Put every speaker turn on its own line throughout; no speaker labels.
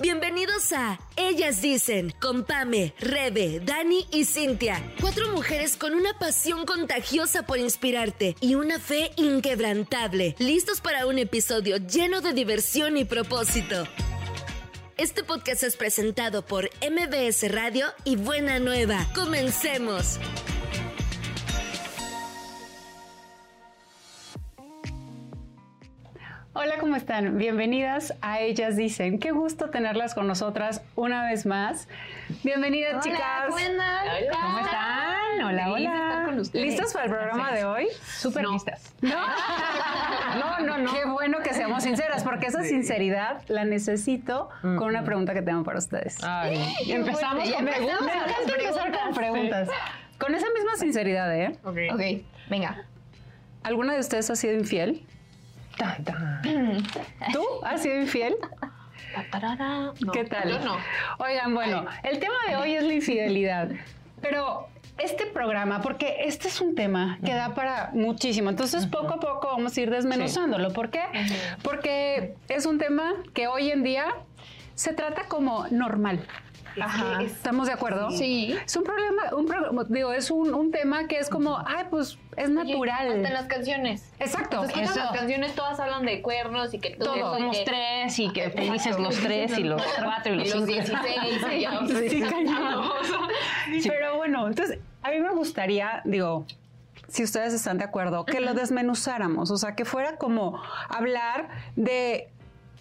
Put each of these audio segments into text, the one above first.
Bienvenidos a Ellas Dicen, con Pame, Rebe, Dani y Cintia. Cuatro mujeres con una pasión contagiosa por inspirarte y una fe inquebrantable, listos para un episodio lleno de diversión y propósito. Este podcast es presentado por MBS Radio y Buena Nueva. Comencemos.
Hola, ¿cómo están? Bienvenidas a Ellas Dicen. Qué gusto tenerlas con nosotras una vez más. Bienvenidas,
Hola,
chicas.
¿cómo andan?
¿Cómo están? Hola,
Feliz
hola.
estar con ustedes.
¿Listos para el programa de hoy?
Súper listas.
¿No? no, no, no. Qué bueno que seamos sinceras, porque esa sinceridad la necesito con una pregunta que tengo para ustedes.
Empezamos con
Me
preguntas.
encanta empezar con preguntas. Con esa misma sinceridad, ¿eh?
Ok, venga.
¿Alguna de ustedes ha sido infiel? ¿Tú has sido infiel?
No,
¿Qué tal?
Yo no.
Oigan, bueno, el tema de hoy es la infidelidad. Pero este programa, porque este es un tema que da para muchísimo, entonces poco a poco vamos a ir desmenuzándolo. ¿Por qué? Porque es un tema que hoy en día se trata como normal.
Ajá.
¿Estamos de acuerdo?
Sí.
Es un problema, un pro- digo, es un, un tema que es como, ay, pues es natural.
Hasta en las canciones.
Exacto.
Eso.
las canciones, todas hablan de cuernos y que todo.
Todo.
y
Somos
que-
tres y que felices los tres y los cuatro y los
y los
cinco.
16. y ya.
Sí, cañón. Pero bueno, entonces a mí me gustaría, digo, si ustedes están de acuerdo, que lo desmenuzáramos, o sea, que fuera como hablar de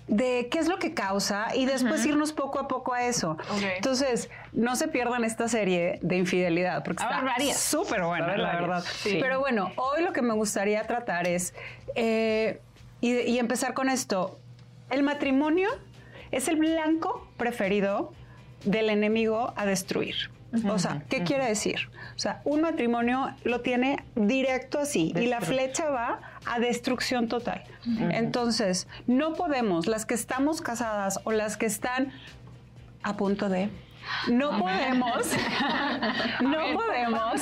de qué es lo que causa y después irnos poco a poco a eso. Entonces, no se pierdan esta serie de infidelidad porque
a
está
haber varias.
súper buena, la verdad.
sí.
Pero bueno, hoy lo que me gustaría tratar es, eh, y, y empezar con esto, el matrimonio es el blanco preferido del enemigo a destruir. O sea, ¿qué quiere decir? O sea, un matrimonio lo tiene directo así y la flecha va a destrucción total. Entonces, no podemos, las que estamos casadas o las que están a punto de... No podemos, no podemos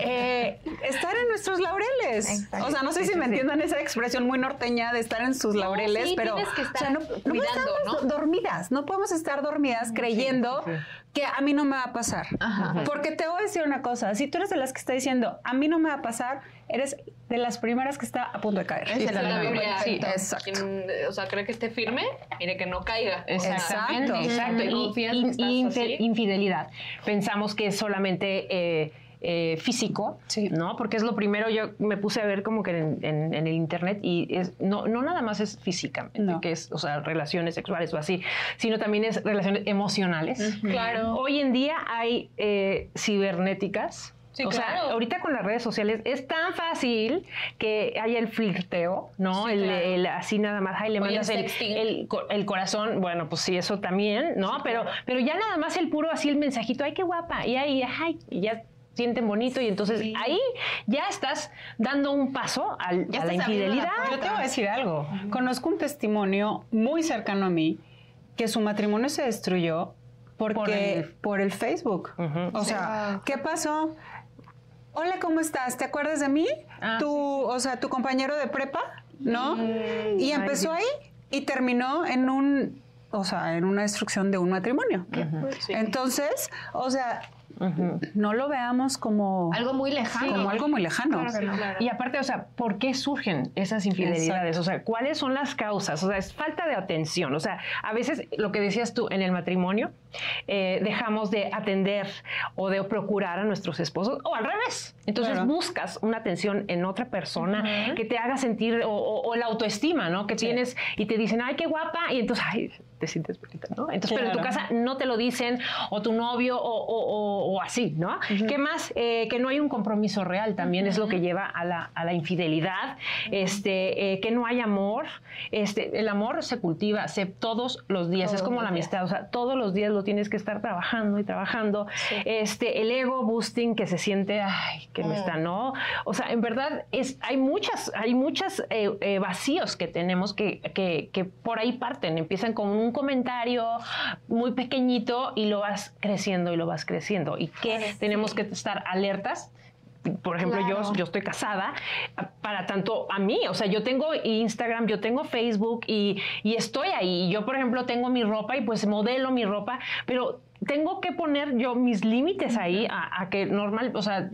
eh, estar en nuestros laureles. O sea, no sé si me entiendan esa expresión muy norteña de estar en sus laureles,
sí,
pero o sea, no, no podemos
cuidando,
estar
¿no?
dormidas, no podemos estar dormidas creyendo que a mí no me va a pasar. Porque te voy a decir una cosa, si tú eres de las que está diciendo a mí no me va a pasar, eres de las primeras que está a punto de caer.
Dice la
la
Biblia,
Sí,
exacto. Quien, o sea, cree que esté firme, mire que no caiga.
Exacto.
exacto. Y, y- y infidelidad. Pensamos que es solamente eh, eh, físico,
Sí.
¿no? Porque es lo primero, yo me puse a ver como que en, en- en el internet y es, no, no nada más es físicamente,
No.
que es, o sea, relaciones sexuales o así, sino también es relaciones emocionales.
Claro.
Hoy en día hay eh, cibernéticas.
Sí,
o sea, ahorita con las redes sociales es tan fácil que haya el flirteo, ¿no?
Sí,
el,
claro.
el así nada más, ay, le mandas
el
el corazón, bueno, pues sí, eso también, ¿no? pero, pero ya nada más el puro así el mensajito, ay, qué guapa, y ahí, ay, y ya sienten bonito y entonces ahí ya estás dando un paso al-
Ya
a la infidelidad.
Yo te voy a decir algo. Conozco un testimonio muy cercano a mí que su matrimonio se destruyó porque por el, Facebook. O sea, ¿qué pasó? Hola, ¿cómo estás? ¿Te acuerdas de mí?
Ah,
tu, o sea, tu compañero de prepa, ¿no? y empezó ahí y terminó en un, o sea, en una destrucción de un matrimonio. Entonces, o sea, no lo veamos como
Algo muy lejano.
como algo muy lejano.
Y aparte, o sea, ¿por qué surgen esas infidelidades? O sea, ¿cuáles son las causas? O sea, es falta de atención. O sea, a veces lo que decías tú en el matrimonio, eh, dejamos de atender o de procurar a nuestros esposos o al revés. Entonces
Claro.
buscas una atención en otra persona que te haga sentir o, o- o la autoestima, ¿no? Que tienes y te dicen, ay, qué guapa, y entonces, ay, te sientes bonita, ¿no? Entonces, pero en tu casa no te lo dicen, o tu novio, o, así, ¿no? ¿Qué más? Eh, que no hay un compromiso real también es lo que lleva a la, a la infidelidad, este, eh, que no hay amor. Este, el amor se cultiva se, todos los días, es como la
días.
amistad, o sea, todos los días lo tienes que estar trabajando y trabajando. Este, el ego boosting que se siente, ay, que me está, ¿no? O sea, en verdad es, hay muchas, hay muchas eh, eh, vacíos que tenemos que, que, que por ahí parten, empiezan con un comentario muy pequeñito y lo vas creciendo y lo vas creciendo. Y que tenemos que estar alertas por ejemplo, yo,
Claro.
yo estoy casada, para tanto a mí, o sea, yo tengo Instagram, yo tengo Facebook y, y estoy ahí. Yo, por ejemplo, tengo mi ropa y pues modelo mi ropa, pero tengo que poner yo mis límites ahí a, a que normal, o sea,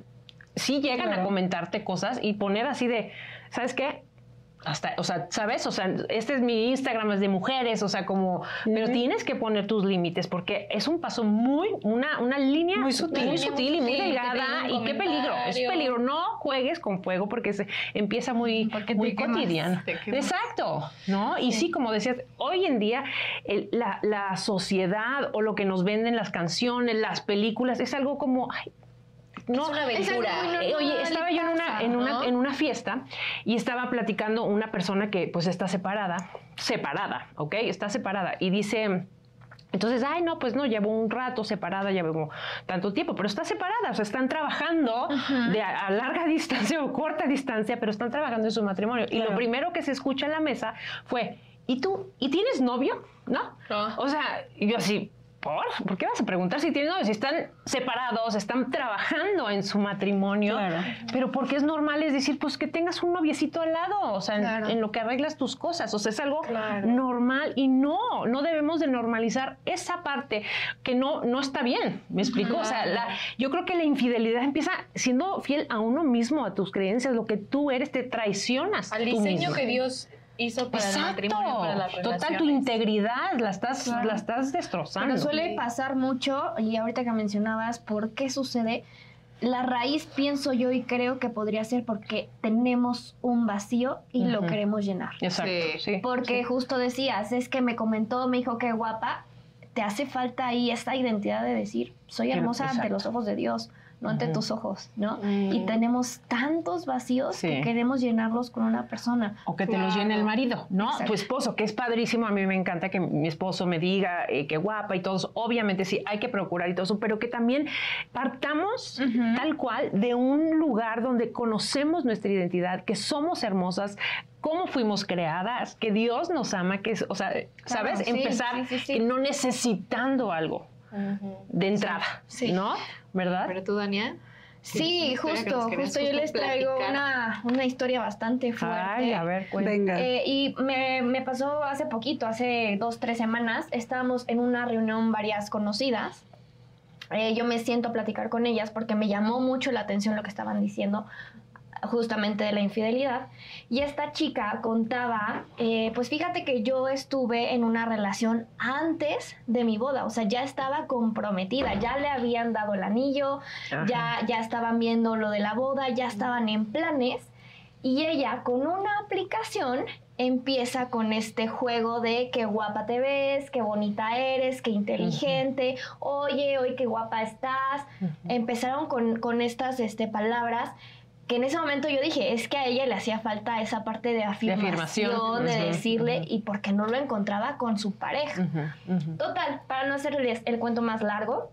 sí llegan a comentarte cosas y poner así de, ¿sabes qué? Hasta, o sea, ¿sabes? O sea, este es mi Instagram, es de mujeres, o sea, como, pero tienes que poner tus límites porque es un paso muy, una, una línea
Muy sutil.
muy sutil y muy delgada. Y qué peligro, es peligro. No juegues con fuego porque se empieza muy,
Porque
muy cotidiano. Exacto, ¿no? Y sí, como decías, hoy en día el- la, la sociedad o lo que nos venden las canciones, las películas, es algo como, ay, no,
Es una
Es
aventura.
normal
eh, Oye, estaba yo en una, en, una,
¿no?
en una fiesta y estaba platicando una persona que pues está separada, separada, ¿ok? Está separada y dice... Entonces, ay, no, pues no, llevo un rato separada, ya llevo tanto tiempo, pero está separada, o sea, están trabajando de a, a larga distancia o corta distancia, pero están trabajando en su matrimonio. Y lo primero que se escucha en la mesa fue, ¿y tú? ¿Y tienes novio? ¿No?
Ah.
O sea, yo así, ¿por? ¿Por qué vas a preguntar si tienes novio? Si están separados, están trabajando en su matrimonio.
Claro.
Pero porque es normal es decir, pues que tengas un noviecito al lado, o sea, en-
Claro.
en, lo que arreglas tus cosas. O sea, es algo
Claro.
normal y no, no debemos de normalizar esa parte que no, no está bien. ¿Me explico? O sea, la- yo creo que la infidelidad empieza siendo fiel a uno mismo, a tus creencias, lo que tú eres, te traicionas.
Al diseño
mismo.
que Dios hizo para el matrimonio, para las
Total, tu integridad la estás,
Claro.
la estás destrozando.
Pero suele pasar mucho, y ahorita que mencionabas por qué sucede, la raíz pienso yo y creo que podría ser porque tenemos un vacío y lo queremos llenar.
Exacto,
Sí.
sí.
Porque justo decías, es que me comentó, me dijo que guapa, te hace falta ahí esta identidad de decir, soy hermosa ante los ojos de Dios, no ante tus ojos, ¿no?
Mm.
Y tenemos tantos vacíos
Sí.
que queremos llenarlos con una persona.
O que te los llene el marido, ¿no?
Exacto.
Tu esposo, que es padrísimo. A mí me encanta que mi esposo me diga eh, que guapa y todo eso. Obviamente sí, hay que procurar y todo eso, pero que también partamos tal cual de un lugar donde conocemos nuestra identidad, que somos hermosas, cómo fuimos creadas, que Dios nos ama, que es, o sea, ¿sabes?
sí,
Empezar
sí, sí, sí.
que no necesitando algo De entrada,
Sí.
¿no? ¿Verdad?
Pero tú, Daniel.
Sí,
que
justo, justo yo les traigo una, una historia bastante fuerte.
Ay, a ver.
Venga.
Eh, y me, me pasó hace poquito, hace dos, tres semanas, estábamos en una reunión varias conocidas. Eh, yo me siento a platicar con ellas porque me llamó mucho la atención lo que estaban diciendo justamente de la infidelidad. Y esta chica contaba, eh, pues fíjate que yo estuve en una relación antes de mi boda, o sea, ya estaba comprometida, ya le habían dado el anillo,
Ajá.
ya, ya estaban viendo lo de la boda, ya estaban en planes. Y ella con una aplicación empieza con este juego de qué guapa te ves, qué bonita eres, qué inteligente, oye, hoy qué guapa estás. Empezaron con, con estas este, palabras que en ese momento yo dije, es que a ella le hacía falta esa parte de afirmación,
afirmación.
de decirle, y porque no lo encontraba con su pareja. Total, para no hacerles el cuento más largo,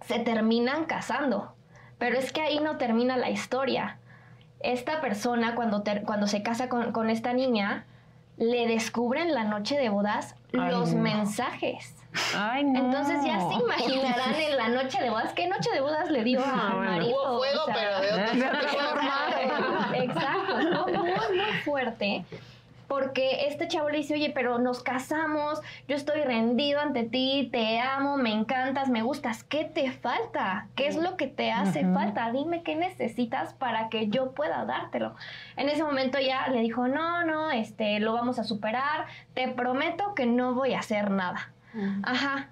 se terminan casando. Pero es que ahí no termina la historia. Esta persona, cuando, ter- cuando se casa con, con esta niña, le descubren la noche de bodas
Ay,
los
no.
mensajes.
Ay, no.
Entonces ya se imaginarán en la noche de bodas. ¿Qué noche de bodas le dio
Ah,
al
bueno.
marido?
Hubo fuego,
O sea,
pero de otra
Claro, Exacto, ¿no? muy, muy fuerte. Porque este chavo le dice, oye, pero nos casamos, yo estoy rendido ante ti, te amo, me encantas, me gustas, ¿qué te falta? ¿Qué es lo que te hace falta? Dime qué necesitas para que yo pueda dártelo. En ese momento ya le dijo, no, no, este, lo vamos a superar, te prometo que no voy a hacer nada. Ajá.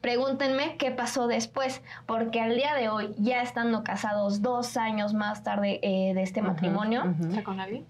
Pregúntenme qué pasó después, porque al día de hoy, ya estando casados dos años más tarde eh, de este matrimonio,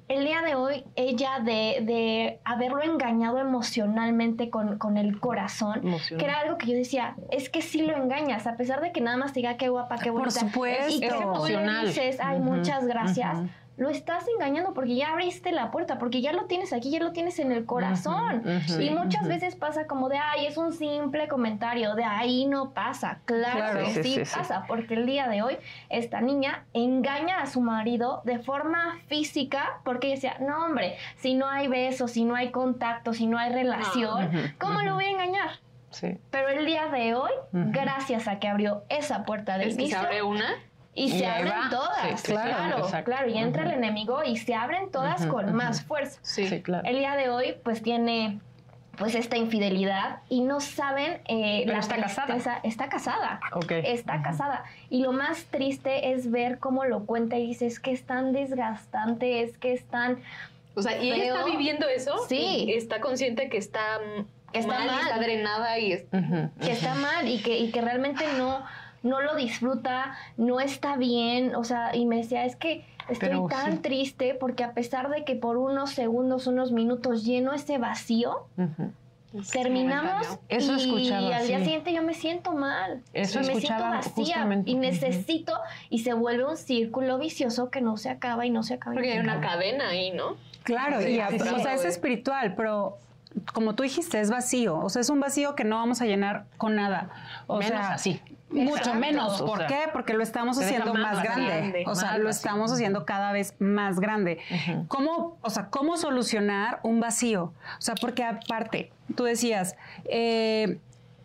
el día de hoy, ella de, de haberlo engañado emocionalmente con, con el corazón,
Emocional.
que era algo que yo decía, es que sí lo engañas, a pesar de que nada más te diga qué guapa, qué
Por
bonita.
supuesto.
Y que
Es
tú le
emocional.
dices, ay, muchas gracias. Lo estás engañando porque ya abriste la puerta, porque ya lo tienes aquí, ya lo tienes en el corazón. Y muchas veces pasa como de, ay, es un simple comentario, de ahí no pasa. Claro,
Claro.
que
Sí,
sí,
sí, sí.
pasa, porque el día de hoy esta niña engaña a su marido de forma física, porque ella decía, no hombre, si no hay besos, si no hay contacto, si no hay relación,
Ujú,
¿cómo lo voy a engañar?
Sí.
Pero el día de hoy, gracias a que abrió esa puerta del
Es que se abre una.
Y se abren
va.
todas,
Sí,
claro,
claro,
y entra el enemigo y se abren todas con más fuerza.
Sí.
Sí, claro.
El día de hoy, pues tiene pues esta infidelidad y no saben eh,
Pero
la
está casada.
Está casada.
Ok.
Está casada. Y lo más triste es ver cómo lo cuenta y dice, es que es tan desgastante, es que es tan...
O sea, y ella está viviendo eso.
Sí.
y está consciente que está,
Que está
mal, y
mal.
está drenada y es-
que está mal y que, y que realmente no, no lo disfruta, no está bien, o sea, y me decía, es que estoy
Pero
tan
sí.
triste porque a pesar de que por unos segundos, unos minutos lleno ese vacío, terminamos.
Eso
y al día
sí.
siguiente yo me siento mal.
Eso
y me
escuchaba
siento vacía
justamente.
y necesito y se vuelve un círculo vicioso que no se acaba y no se acaba. y
Porque hay una
acaba.
cadena ahí, ¿no?
Claro,
Sí,
y a-
sí, sí.
o sea, es espiritual, pero como tú dijiste, es vacío. O sea, es un vacío que no vamos a llenar con nada. O
Menos
sea,
así.
Mucho
Exacto.
menos.
O
¿Por
sea,
qué? Porque lo estamos haciendo
más
más grande.
grande,
O sea,
más
lo
vacío.
estamos haciendo cada vez más grande. ¿Cómo, o sea, cómo solucionar un vacío? O sea, porque aparte, tú decías, eh,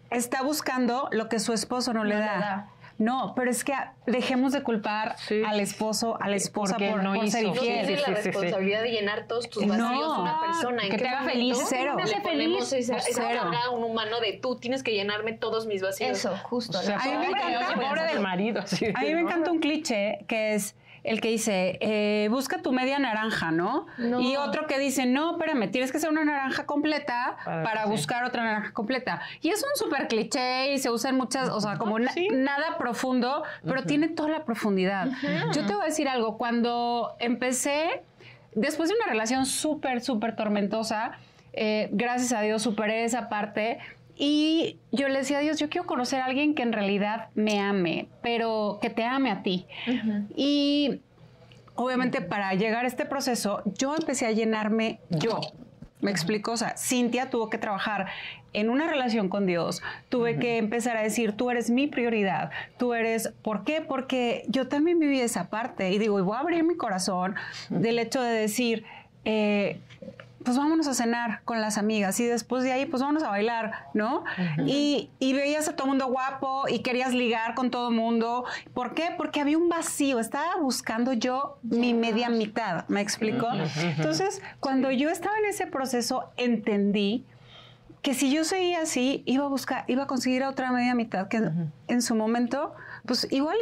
está buscando lo que su esposo no, le,
No le
da.
da.
No, pero es que dejemos de culpar
Sí.
al esposo, a la esposa
Porque
por,
no
por ser
hizo.
No
infiel.
tiene
sí,
la
sí, sí.
responsabilidad de llenar todos tus
No.
vacíos a una persona. ¿En
Que te haga feliz,
cero.
Me hace feliz.
esa, esa
Cero.
carga a un humano de tú tienes que llenarme todos mis vacíos.
Eso, justo.
O sea,
A mí me encanta-
pobre del marido. sí,
A mí me
¿no?
encanta un cliché que es el que dice, eh, busca tu media naranja, ¿no?
No.
Y otro que dice, no, espérame, tienes que ser una naranja completa
Para
buscar otra naranja completa. Y es un súper cliché y se usa en muchas, o sea, como na- nada profundo, pero tiene toda la profundidad. Yo te voy a decir algo, cuando empecé, después de una relación súper, súper tormentosa, eh, gracias a Dios superé esa parte. Y yo le decía a Dios, yo quiero conocer a alguien que en realidad me ame, pero que te ame a ti. Y obviamente para llegar a este proceso, yo empecé a llenarme yo. Me explico, o sea, Cintia tuvo que trabajar en una relación con Dios, tuve que empezar a decir, tú eres mi prioridad, tú eres, ¿por qué? Porque yo también viví esa parte y digo, y voy a abrir mi corazón del hecho de decir, eh, pues vámonos a cenar con las amigas y después de ahí, pues vámonos a bailar, ¿no? y, y veías a todo mundo guapo y querías ligar con todo mundo. ¿Por qué? Porque había un vacío, estaba buscando yo mi media mitad, ¿me explicó? Entonces, cuando yo estaba en ese proceso, entendí que si yo seguía así, iba a buscar, iba a conseguir a otra media mitad que en su momento, pues igual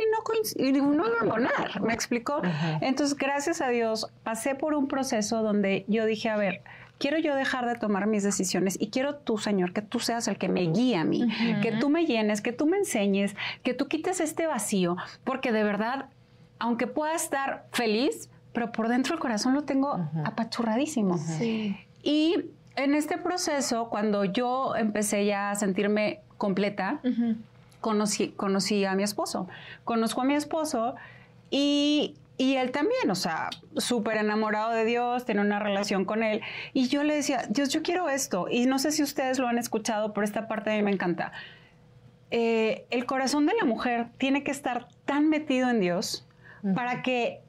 y no, iba a poner, ¿me explicó? Entonces, gracias a Dios, pasé por un proceso donde yo dije, a ver, quiero yo dejar de tomar mis decisiones y quiero tú, Señor, que tú seas el que me guíe a mí, que tú me llenes, que tú me enseñes, que tú quites este vacío, porque de verdad, aunque pueda estar feliz, pero por dentro el corazón lo tengo apachurradísimo.
Sí.
Y en este proceso, cuando yo empecé ya a sentirme completa, conocí, conocí a mi esposo. Conozco a mi esposo y, y él también, o sea, súper enamorado de Dios, tiene una relación con él. Y yo le decía, Dios, yo quiero esto. Y no sé si ustedes lo han escuchado, pero esta parte a mí me encanta. Eh, el corazón de la mujer tiene que estar tan metido en Dios para que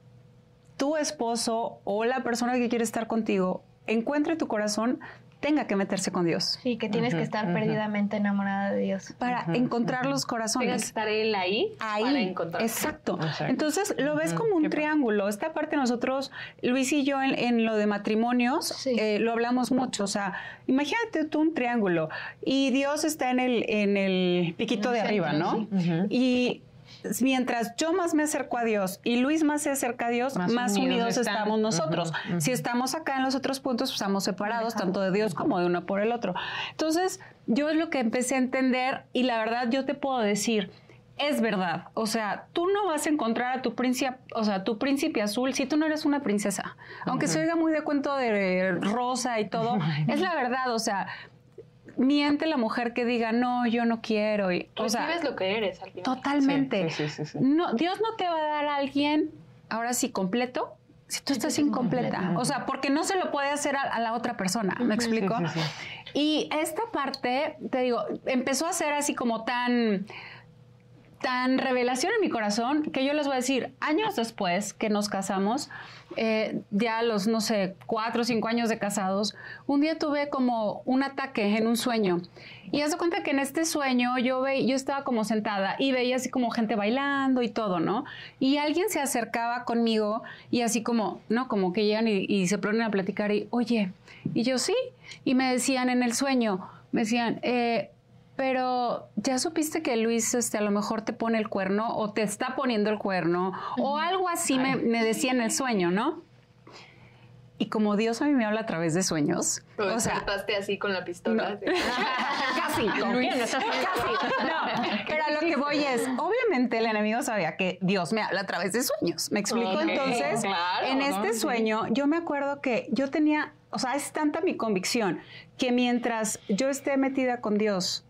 tu esposo o la persona que quiere estar contigo encuentre tu corazón, tenga que meterse con Dios
Sí, que tienes que estar perdidamente enamorada de Dios.
para encontrar los
Tenga que
corazones.
estar él ahí,
Ahí,
para encontrar.
exacto.
Exacto.
Entonces lo ves como un triángulo. Esta parte nosotros, Luis y yo, en, en lo de matrimonios,
Sí.
eh, lo hablamos mucho. O sea, imagínate tú un triángulo y Dios está en el, en el piquito de arriba, ¿no?
Ujú.
Y mientras yo más me acerco a Dios y Luis más se acerca a Dios, más,
Más
unidos, estamos nosotros. Si estamos acá en los otros puntos, pues estamos separados tanto de Dios como de uno por el otro. Entonces, yo es lo que empecé a entender y la verdad yo te puedo decir, es verdad. O sea, tú no vas a encontrar a tu príncipe, o sea, tu príncipe azul si tú no eres una princesa. Aunque se oiga muy de cuento de rosa y todo, es la verdad. O sea, miente la mujer que diga, no, yo no quiero. Y, o sea,
Recibes lo que eres al final.
Totalmente.
Sí, sí, sí, sí.
No, Dios no te va a dar a alguien, ahora sí, completo, si tú estás incompleta. O sea, porque no se lo puede hacer a, a la otra persona. ¿Me explico?
Sí, sí,
Y esta parte, te digo, empezó a ser así como tan tan revelación en mi corazón que yo les voy a decir, años después que nos casamos, eh, ya los, no sé, cuatro o cinco años de casados, un día tuve como un ataque en un sueño. Y haz de cuenta que en este sueño yo, ve, yo estaba como sentada y veía así como gente bailando y todo, ¿no? Y alguien se acercaba conmigo y así como, ¿no? Como que llegan y, y se ponen a platicar y, oye, y yo sí. Y me decían en el sueño, me decían, eh, pero ya supiste que Luis este, a lo mejor te pone el cuerno o te está poniendo el cuerno o algo así me, me decía en el sueño, ¿no? Y como Dios a mí me habla a través de sueños,
Lo
o sea,
así con la pistola.
casi, Luis, casi. No, pero a lo que voy es, obviamente el enemigo sabía que Dios me habla a través de sueños. ¿Me explico? Entonces,
claro,
en
¿no?
este
Sí.
sueño, yo me acuerdo que yo tenía, o sea, es tanta mi convicción que mientras yo esté metida con Dios,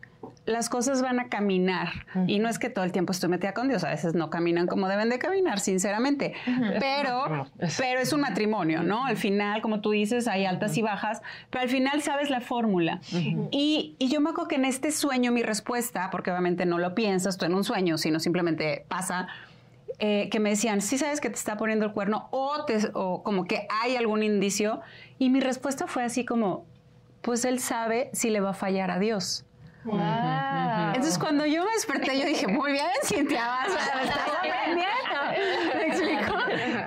las cosas van a caminar. Y no es que todo el tiempo estoy metida con Dios, a veces no caminan como deben de caminar, sinceramente. Pero, pero es un matrimonio, ¿no? Al final, como tú dices, hay altas y bajas, pero al final sabes la fórmula. y, y yo me acuerdo que en este sueño mi respuesta, porque obviamente no lo piensas tú en un sueño, sino simplemente pasa, eh, que me decían, sí sabes que te está poniendo el cuerno o, te- o como que hay algún indicio. Y mi respuesta fue así como, pues él sabe si le va a fallar a Dios.
Wow.
Entonces cuando yo me desperté, yo dije, muy bien, Cintia, vas estás aprendiendo. ¿Me explico?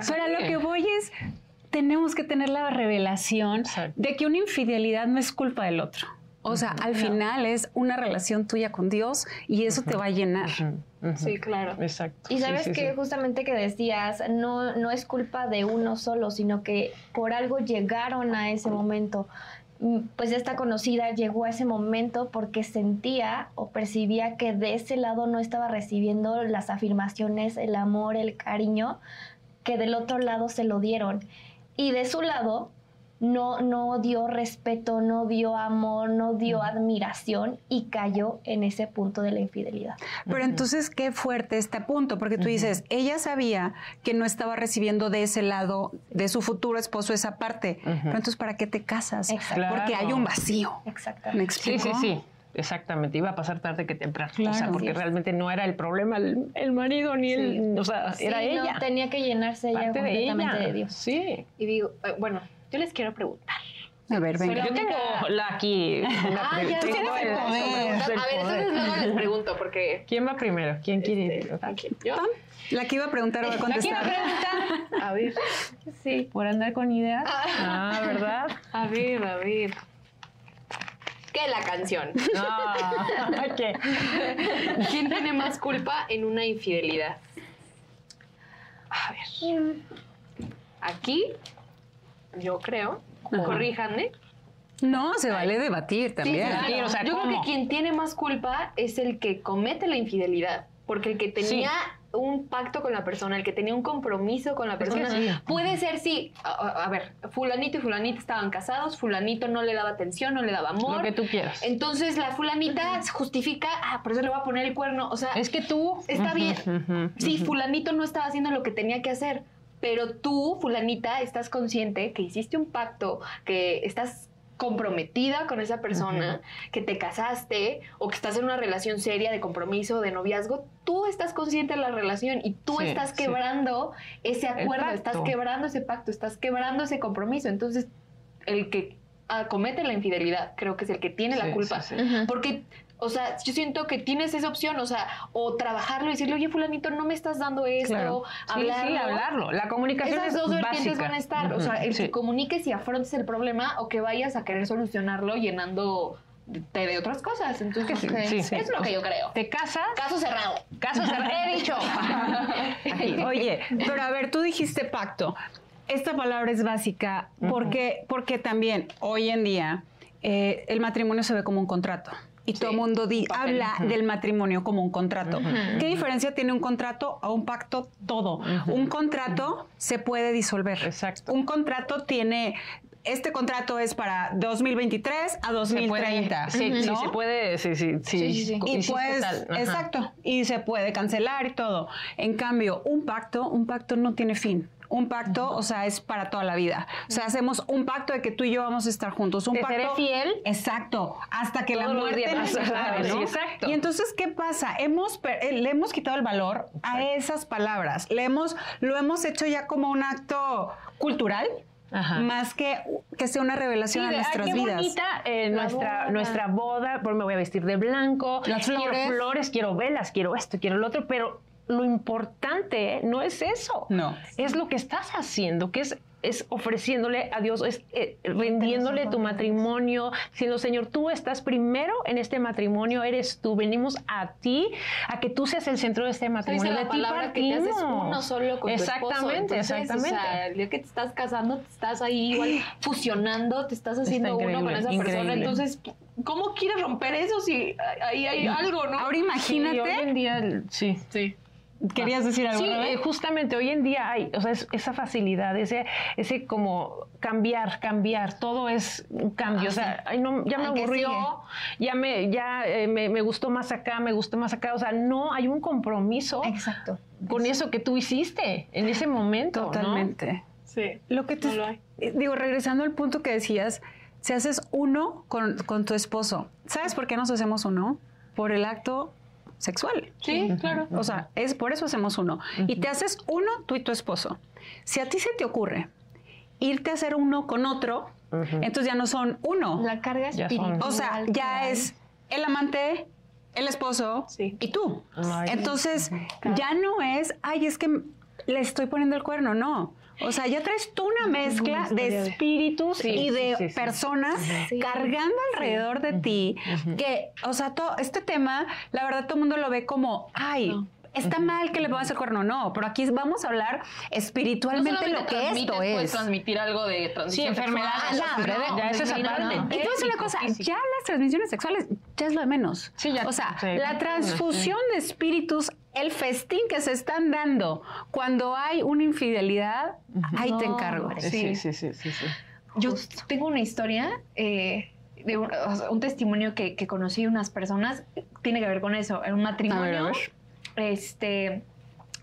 Pero a lo que voy es, tenemos que tener la revelación de que una infidelidad no es culpa del otro. O sea, al final es una relación tuya con Dios y eso te va a llenar.
Sí, claro.
Exacto.
Y
Sí,
sabes
sí,
que
sí.
justamente que decías, no, no es culpa de uno solo, sino que por algo llegaron a ese momento. Mm, Pues esta conocida llegó a ese momento porque sentía o percibía que de ese lado no estaba recibiendo las afirmaciones, el amor, el cariño, que del otro lado se lo dieron. Y de su lado no, no dio respeto, no dio amor, no dio admiración y cayó en ese punto de la infidelidad.
Pero entonces, qué fuerte este punto, porque tú dices, ella sabía que no estaba recibiendo de ese lado de su futuro esposo esa parte. Pero entonces, ¿para qué te casas?
Exacto.
Porque hay un vacío. ¿Me
Exactamente.
Sí,
explico?
sí, sí. Exactamente, iba a pasar tarde que temprano. O sea,
Claro.
porque realmente no era el problema el, el marido ni el. O sea,
Sí,
era
no,
ella.
tenía que llenarse ella
de
completamente
ella.
de Dios.
Sí.
Y digo, eh, bueno, yo les quiero preguntar.
A ver, venga.
Pero-
Yo tengo la aquí. una
Ah, ya
tengo
tienes el
el-
poder.
el
A ver, entonces luego les pregunto, porque...
¿Quién va primero? ¿Quién quiere?
este, ¿a quién? ¿Yo?
La que iba a preguntar va a contestar.
A ver,
Sí.
Por andar con ideas. Ah, ¿verdad?
a ver, a ver. ¿Qué la canción?
Ah, ¿qué?
¿Quién tiene más culpa en una infidelidad? A ver. Aquí, yo creo, corríjanme.
No, se vale debatir también.
Sí,
Sí, o sea,
yo creo que quien tiene más culpa es el que comete la infidelidad. Porque el que tenía un pacto con la persona, el que tenía un compromiso con la
que
persona,
sí.
puede ser, sí, a, a- ver, fulanito y fulanita estaban casados, fulanito no le daba atención, no le daba amor.
Lo que tú quieras.
Entonces la fulanita justifica, ah, por eso le voy a poner el cuerno. O sea,
Es que tú.
está bien. Sí, fulanito no estaba haciendo lo que tenía que hacer, pero tú, fulanita, estás consciente que hiciste un pacto, que estás comprometida con esa persona, que te casaste o que estás en una relación seria de compromiso, de noviazgo, tú estás consciente de la relación y tú
Sí,
estás
sí.
quebrando ese acuerdo, estás quebrando ese pacto, estás quebrando ese compromiso. Entonces, el que ah, comete la infidelidad creo que es el que tiene la culpa. Porque, o sea, yo siento que tienes esa opción, o sea, o trabajarlo y decirle, oye, fulanito, no me estás dando esto,
Claro.
Hablarlo.
sí, hablarlo. La comunicación
Esas
es
dos vertientes
básica.
van a estar, o sea, el
sí.
que comuniques y afrontes el problema o que vayas a querer solucionarlo llenando de, de otras cosas. Entonces,
Sí,
ok,
sí,
es lo que yo creo.
Te casas.
Caso cerrado.
Caso cerrado. He dicho. Aquí.
Oye, pero a ver, tú dijiste pacto. Esta palabra es básica porque, porque también hoy en día eh, el matrimonio se ve como un contrato. Y todo el mundo di- habla del matrimonio como un contrato. ¿Qué diferencia tiene un contrato a un pacto? Todo. Un contrato se puede disolver.
Exacto.
Un contrato tiene... Este contrato es para 2023 a
Se puede,
2030.
sí, sí,
¿no?
se puede, sí, sí, sí.
Sí, sí, sí.
Y pues,
ajá.
exacto, y se puede cancelar y todo. En cambio, un pacto, un pacto no tiene fin. Un pacto, o sea, es para toda la vida. O sea, hacemos un pacto de que tú y yo vamos a estar juntos. Un
Te
pacto.
seré fiel.
Exacto. Hasta que la muerte nos separe,
Sí,
¿no?
exacto.
Y entonces, ¿qué pasa? Hemos, per- eh, le hemos quitado el valor a esas palabras. Le hemos, lo hemos hecho ya como un acto cultural.
Ajá.
Más que que sea una revelación
Sí,
a
de, ay,
nuestras
qué
vidas.
bonita eh, nuestra,
boda.
nuestra boda, pues me voy a vestir de blanco,
Las
quiero
flores.
flores, quiero velas, quiero esto, quiero lo otro, pero lo importante no es eso.
No.
Es lo que estás haciendo, que es, es ofreciéndole a Dios, es eh, rindiéndole tu matrimonio, diciendo, Señor, tú estás primero en este matrimonio, eres tú, venimos a ti, a que tú seas el centro de este matrimonio.
la
de ti
palabra que te haces
partimos.
uno solo con tu esposo.
Exactamente,
Entonces,
exactamente.
O sea, el día que te estás casando, te estás ahí igual fusionando, te estás haciendo uno con
increíble,
esa persona.
increíble.
Entonces, ¿cómo quieres romper eso si ahí hay algo, no?
Ahora
Sí,
imagínate.
hoy en día, sí.
Sí.
¿Querías decir algo?
Sí, eh, justamente hoy en día hay, o sea, es- esa facilidad, ese, ese como cambiar, cambiar, todo es un cambio. o sea, ay, no, ya me
Ay, ¿qué
aburrió, ya me, ya eh, me, me gustó más acá, me gustó más acá. O sea, no hay un compromiso
Exacto.
con eso que tú hiciste en ese momento. ¿no?
Totalmente.
Sí.
Lo que te
No lo hay.
eh, digo, regresando al punto que decías, si haces uno con, con tu esposo, ¿sabes por qué nos hacemos uno? Por el acto sexual.
Sí, claro.
O sea, es por eso hacemos uno. Y te haces uno tú y tu esposo. Si a ti se te ocurre irte a hacer uno con otro, entonces ya no son uno.
La carga espiritual.
O sea, ya es el amante, el esposo
Sí.
y tú.
Ay,
Entonces, ya no es, ay, es que le estoy poniendo el cuerno, no. O sea, ya traes tú una mezcla de espíritus y de
sí, sí.
personas
Sí.
cargando alrededor de ti que, o sea, todo este tema, la verdad todo el mundo lo ve como, ay, está mal que le pongas el cuerno, no, pero aquí vamos a hablar espiritualmente lo que esto
puedes
es.
transmitir algo de
Sí,
transmisión sexual.
Ah, hombre,
ya eso es
sí,
aparte.
no.
Y decir una cosa,
Físico,
ya las transmisiones sexuales ya es lo de menos.
Sí, ya-
o sea,
sí.
la transfusión de espíritus, el festín que se están dando cuando hay una infidelidad, ahí te encargo.
Sí, sí, sí, sí, sí.
Yo tengo una historia eh, de un, o sea, un testimonio que, que conocí de unas personas. Tiene que ver con eso. En un matrimonio.
A ver, a ver.
Este.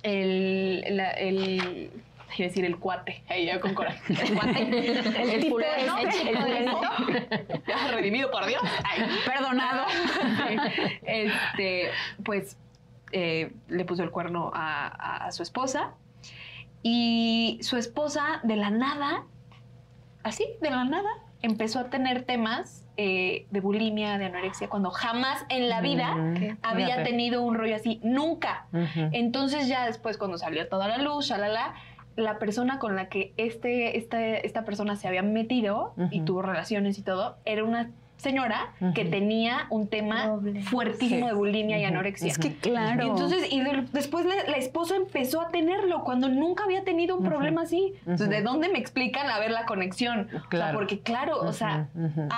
El. la- el iba a decir el cuate. Ahí ya con coraje. El cuate. el,
tipo
fulano, el
el
fulanito, ya redimido por Dios. Ay.
Perdonado.
este, pues eh, le puso el cuerno a, a- a su esposa. Y su esposa de la nada, así, de la nada, empezó a tener temas eh, de bulimia, de anorexia, cuando jamás en la vida
Mm,
había tenido un rollo así, nunca. Entonces ya después cuando salió toda la luz, shalala, la persona con la que este, este- esta persona se había metido y tuvo relaciones y todo, era una señora que tenía un tema
Doble.
fuertísimo
Sí.
de bulimia y anorexia.
Es que claro.
Y entonces, y de- después la, la esposa empezó a tenerlo cuando nunca había tenido un problema así. Entonces. ¿de dónde me explican a ver la conexión? O sea,
Claro.
porque claro, o sea,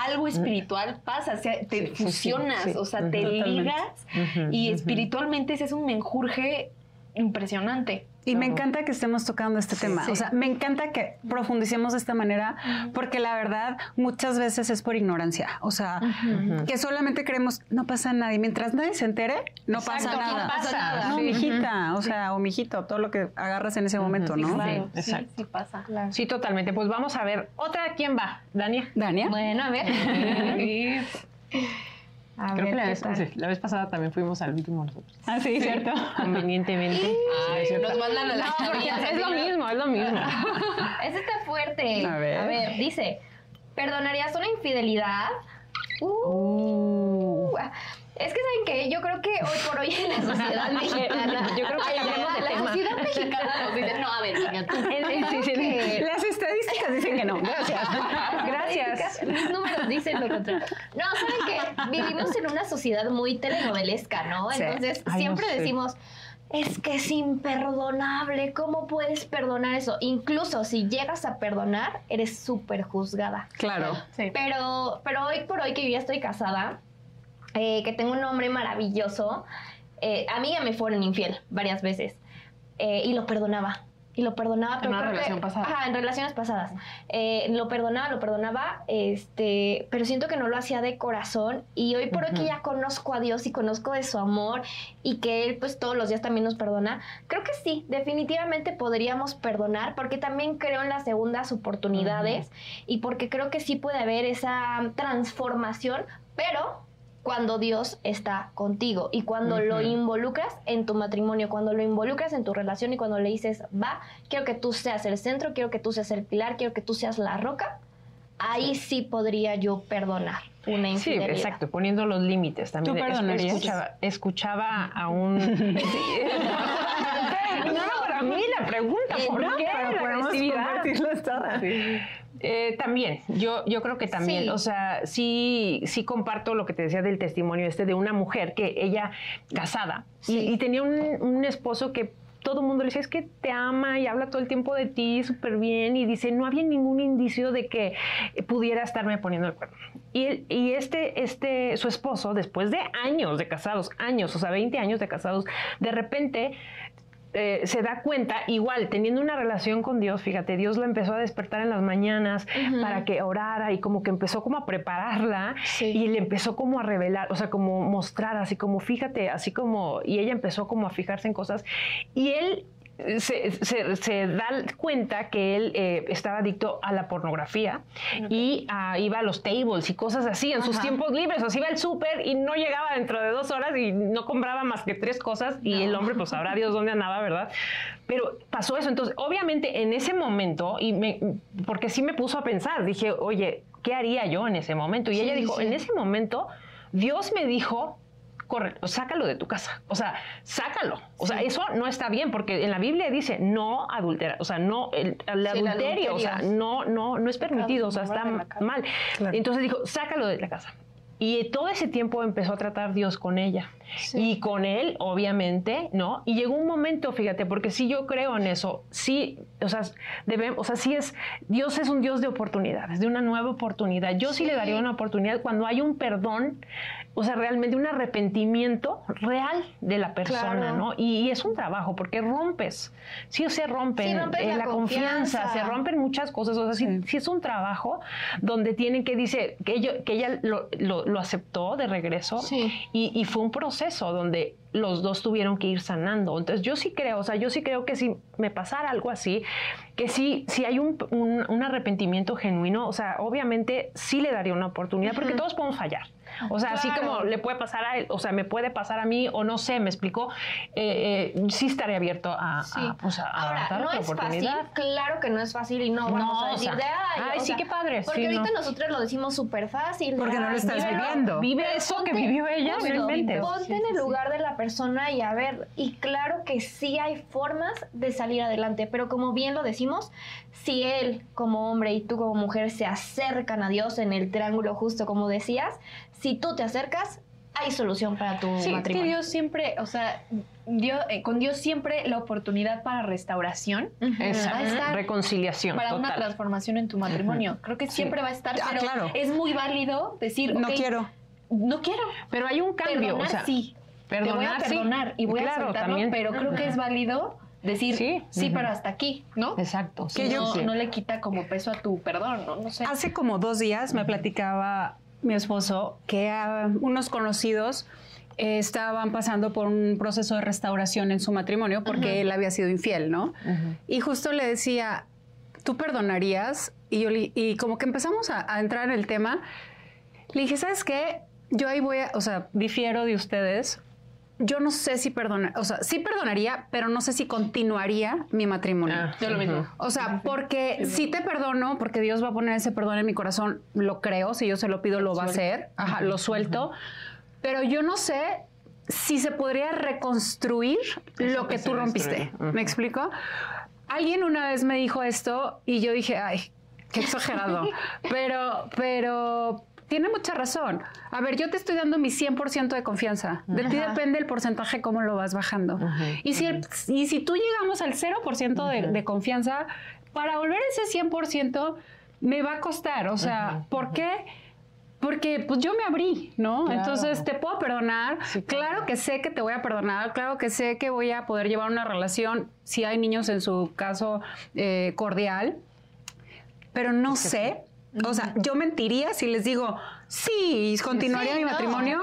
algo espiritual pasa, o sea, te
Sí, sí, sí,
fusionas,
sí.
o sea, te
Totalmente.
ligas y espiritualmente ese es un menjurje impresionante.
Y me encanta que estemos tocando este tema.
Sí.
O sea, me encanta que profundicemos de esta manera, porque la verdad muchas veces es por ignorancia. O sea, que solamente creemos, no pasa nada. Y mientras nadie se entere, no
Exacto,
pasa
no
nada.
pasa nada.
No,
Sí.
mijita, o sea, o mijito, todo lo que agarras en ese momento,
Sí,
¿no?
claro.
sí,
exacto.
sí pasa.
Sí, totalmente. Pues vamos a ver. ¿Otra quién va? Dania.
Dania.
Bueno, a ver. A
Creo
ver
que la vez,
tal.
sí, la vez pasada también fuimos al último nosotros.
Ah, sí, cierto.
Convenientemente. Sí,
Ay,
es cierto.
nos mandan a la
No, es lo mismo, es lo mismo.
Ese está fuerte.
A ver.
dice, ¿perdonarías una infidelidad? Uh,
Uh.
Es que, ¿saben qué? Yo creo que hoy por hoy en la sociedad mexicana...
Yo creo que
Ay,
cambiamos de
la
tema.
sociedad mexicana nos dice, no, a ver, niña, tú.
Sí, sí, sí.
Las estadísticas dicen que no. Gracias.
Gracias.
Los números dicen lo contrario. No, ¿saben qué? Vivimos en una sociedad muy telenovelesca, ¿no?
Sí.
Entonces,
no
siempre
sé.
decimos, es que es imperdonable, ¿cómo puedes perdonar eso? Incluso si llegas a perdonar, eres súper juzgada.
Claro.
Sí.
Pero, pero hoy por hoy que yo ya estoy casada, eh, que tengo un hombre maravilloso, eh, a mí ya me fueron infiel varias veces eh, y lo perdonaba. Y lo perdonaba.
En
pero
una
que-
relación pasada.
Ajá, en relaciones pasadas. Eh, lo perdonaba, lo perdonaba, este, pero siento que no lo hacía de corazón y hoy por hoy que ya conozco a Dios y conozco de su amor y que Él pues todos los días también nos perdona, creo que sí, definitivamente podríamos perdonar porque también creo en las segundas oportunidades y porque creo que sí puede haber esa transformación, pero cuando Dios está contigo y cuando lo involucras en tu matrimonio, cuando lo involucras en tu relación y cuando le dices, va, quiero que tú seas el centro, quiero que tú seas el pilar, quiero que tú seas la roca, ahí sí, podría yo perdonar una
Sí,
infidelidad.
exacto, poniendo los límites también.
¿Tú perdonarías?
Escuchaba, escuchaba a un... Sí. no, para mí la pregunta, ¿por
No,
qué
Pero
la agresividad? Eh, también, yo, yo creo que también,
Sí.
o sea, sí, sí comparto lo que te decía del testimonio este de una mujer que ella casada y-
Sí.
y, tenía un, un esposo que todo el mundo le decía, es que te ama y habla todo el tiempo de ti súper bien y dice, no había ningún indicio de que pudiera estarme poniendo el cuerno. Y, él- y este, este, su esposo, después de años de casados, años, o sea, 20 años de casados, de repente eh, se da cuenta, igual, teniendo una relación con Dios, fíjate, Dios la empezó a despertar en las mañanas para que orara y como que empezó como a prepararla
Sí.
y le empezó como a revelar, o sea, como mostrar, así como, fíjate, así como, y ella empezó como a fijarse en cosas y él se, se- se da cuenta que él eh, estaba adicto a la pornografía y ah, iba a los tables y cosas así en sus tiempos libres, o sea, iba al súper y no llegaba dentro de dos horas y no compraba más que tres cosas y el hombre, pues sabrá Dios dónde andaba, ¿verdad? Pero pasó eso, entonces, obviamente en ese momento, y me, porque sí me puso a pensar, dije, oye, ¿qué haría yo en ese momento? Y
Sí,
ella dijo,
sí.
en ese momento, Dios me dijo, corre, sácalo de tu casa. O sea, sácalo. O sea, eso no está bien porque en la Biblia dice no adultera, o sea, no el,
Sí,
adulterio, o sea, no no no es permitido, o sea, está mal.
Claro.
Entonces dijo, sácalo de la casa. Y todo ese tiempo empezó a tratar Dios con ella. Y con él, obviamente, ¿no? Y llegó un momento, fíjate, porque sí yo creo en eso, sí, o sea, debemos, o sea, sí es, Dios es un Dios de oportunidades, de una nueva oportunidad. Yo sí, le daría una oportunidad cuando hay un perdón, o sea, realmente un arrepentimiento real de la persona,
Claro.
¿no? Y, y es un trabajo, porque rompes, sí se rompen
Sí, rompes
eh,
la
la, confianza,
confianza.
se rompen muchas cosas, o sea, sí,
Sí.
sí es un trabajo donde tienen que, dice, que, ello- que ella lo, lo- lo aceptó de regreso
Sí.
y, y fue un proceso donde los dos tuvieron que ir sanando. Entonces yo sí creo, o sea, yo sí creo que si me pasara algo así, que sí, si hay un, un- un arrepentimiento genuino, o sea, obviamente sí le daría una oportunidad, porque todos podemos fallar. O sea, así como le puede pasar a él, o sea, me puede pasar a mí, o no sé, me explicó, eh, eh, sí estaría abierto a,
Sí.
a, pues, a- a
Ahora,
dar
no
otra
es fácil, claro que no es fácil y no
No,
vamos a
o
decir
sea,
de ay,
ay,
o
sí,
sea,
qué padre,
Porque
sí,
ahorita
no.
nosotros lo decimos súper fácil.
Porque no lo
"Ay,
estás
vívelo".
viviendo.
Vive
Pero
eso que vivió ella realmente.
Ponte en el lugar de la persona y a ver, y claro que sí hay formas de salir adelante, pero como bien lo decimos, si él como hombre y tú como mujer se acercan a Dios en el triángulo justo como decías, si tú te acercas, hay solución para tu
Sí, que
matrimonio.
Dios siempre, o sea, Dios, eh, con Dios siempre la oportunidad para restauración, Va a estar
reconciliación
para una transformación en tu matrimonio. Creo que siempre va a estar,
Ah,
pero
claro.
es muy válido decir,
No quiero.
no quiero.
Pero hay un cambio,
Perdonar
o sea,
sí. te voy a
perdonar, sí.
perdonar y voy a soltarlo,
también.
pero creo que es válido decir
Sí.
sí, pero hasta aquí, ¿no?
Exacto.
Que
sí,
yo-
sí, sí.
No le quita como peso a tu perdón, ¿no? No sé.
Hace como dos días me platicaba mi esposo que ah, unos conocidos eh, estaban pasando por un proceso de restauración en su matrimonio porque él había sido infiel, ¿no? Y justo le decía, ¿tú perdonarías? Y, yo le- y como que empezamos a, a entrar en el tema, le dije, ¿sabes qué? Yo ahí voy a, o sea, difiero de ustedes. Yo no sé si perdonar, o sea, sí perdonaría, pero no sé si continuaría mi matrimonio.
Ah,
Yo lo mismo.
O sea, porque si te perdono, porque Dios va a poner ese perdón en mi corazón, lo creo, si yo se lo pido, lo va a hacer, Ajá, lo suelto, pero yo no sé si se podría reconstruir lo que
que
tú rompiste. ¿Me explico? Alguien una vez me dijo esto y yo dije, ay, qué exagerado, pero, pero tiene mucha razón. A ver, yo te estoy dando mi 100% de confianza. De ti depende el porcentaje cómo lo vas bajando. Y si, el- y si tú llegamos al 0% de, de confianza, para volver ese 100% me va a costar. O sea, ¿por qué Porque pues yo me abrí, ¿no?
Claro.
Entonces te puedo perdonar.
Sí, claro.
claro que sé que te voy a perdonar. Claro que sé que voy a poder llevar una relación, si hay niños en su caso, eh, cordial. Pero no sé. O sea, yo mentiría si les digo, sí, continuaría
Sí,
mi
no.
matrimonio.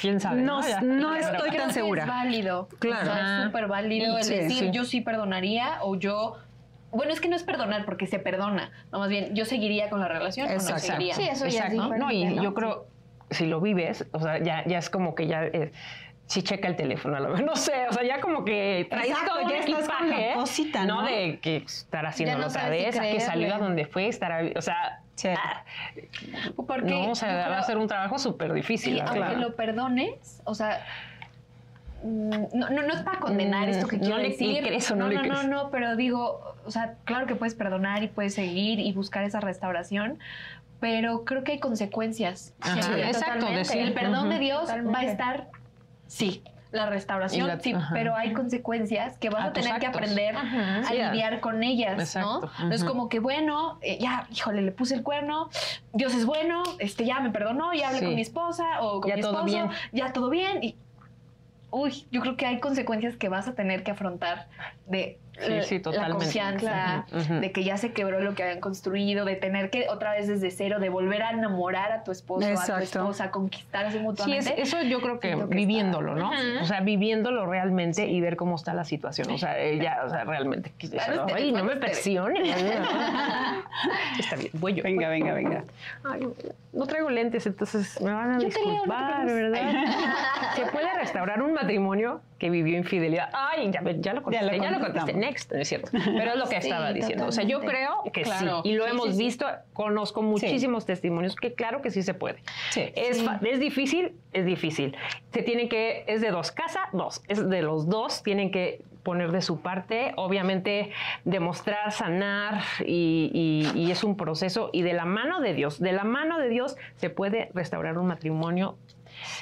Quién sabe.
No, no estoy tan segura.
Es válido.
Claro.
O sea, es súper válido el decir
sí.
yo sí perdonaría o yo. Bueno, es que no es perdonar porque se perdona. No, más bien, yo seguiría con la relación o no
Exacto.
seguiría.
Sí, eso ya es
Exacto.
diferente,
No, y
¿no?
yo creo, si lo vives, o sea, ya, ya es como que ya. eh, si checa el teléfono, a lo mejor, no sé, o sea, ya como que traes
Exacto,
todo
ya estás con la
equipaje,
cosita, ¿no?
De que estar haciendo
no
otra
si
vez, a que
creerle.
salió a donde fue, estar, ahí, o sea,
Sí.
ah,
Porque
no, o sea, va a ser un trabajo súper difícil.
Y aunque lo perdones, o sea, mm, no, no, no es para condenar
Mm,
esto que
no
quiero
le-
decir.
le crees o no
no,
le
no, no, no, pero digo, o sea, claro que puedes perdonar y puedes seguir y buscar esa restauración, pero creo que hay consecuencias.
Ajá,
siempre.
exacto, decir,
el perdón de Dios va a estar, sí. La restauración,
la-
sí,
ajá.
pero hay consecuencias que vas
A
a,
tus
tener que aprender
Ajá.
a
Sí, a-
lidiar con ellas,
Exacto,
¿no? No es como que, bueno, eh, ya, híjole, le puse el cuerno, Dios es bueno, este ya me perdonó, ya hablé
Sí.
con mi esposa o con
Ya
mi
todo
esposo,
bien.
ya todo bien y uy, yo creo que hay consecuencias que vas a tener que afrontar de
Sí,
eh,
sí,
la
totalmente.
confianza,
Ujú, ujú.
de que ya se quebró lo que habían construido, de tener que otra vez desde cero, de volver a enamorar a tu esposo, a tu esposa, conquistarse
Sí,
mutuamente.
es- eso yo creo que viviéndolo,
está-
¿no? O sea, viviéndolo realmente y ver cómo está la situación. O sea, ya, o sea, realmente.
Claro,
Ay, no me presiones. está bien, voy yo.
Venga, venga, venga.
Ay, no traigo lentes, entonces me van a
Yo te leo, no te
disculpar. ¿verdad? ¿Se puede restaurar un matrimonio que vivió infidelidad? Ay, ya, ya lo contesté, ya lo, contesté.
contestamos.
Next, no es cierto. Pero es lo que
Sí,
estaba diciendo. O sea, yo creo que
Claro.
sí. Y lo
Sí,
hemos
sí,
visto, conozco muchísimos testimonios que claro que sí se puede.
Sí.
Es, es difícil, es difícil. Se tiene que, es de dos casa, dos. Es de los dos, tienen que poner de su parte, obviamente demostrar, sanar y, y- y es un proceso y de la mano de Dios, de la mano de Dios se puede restaurar un matrimonio.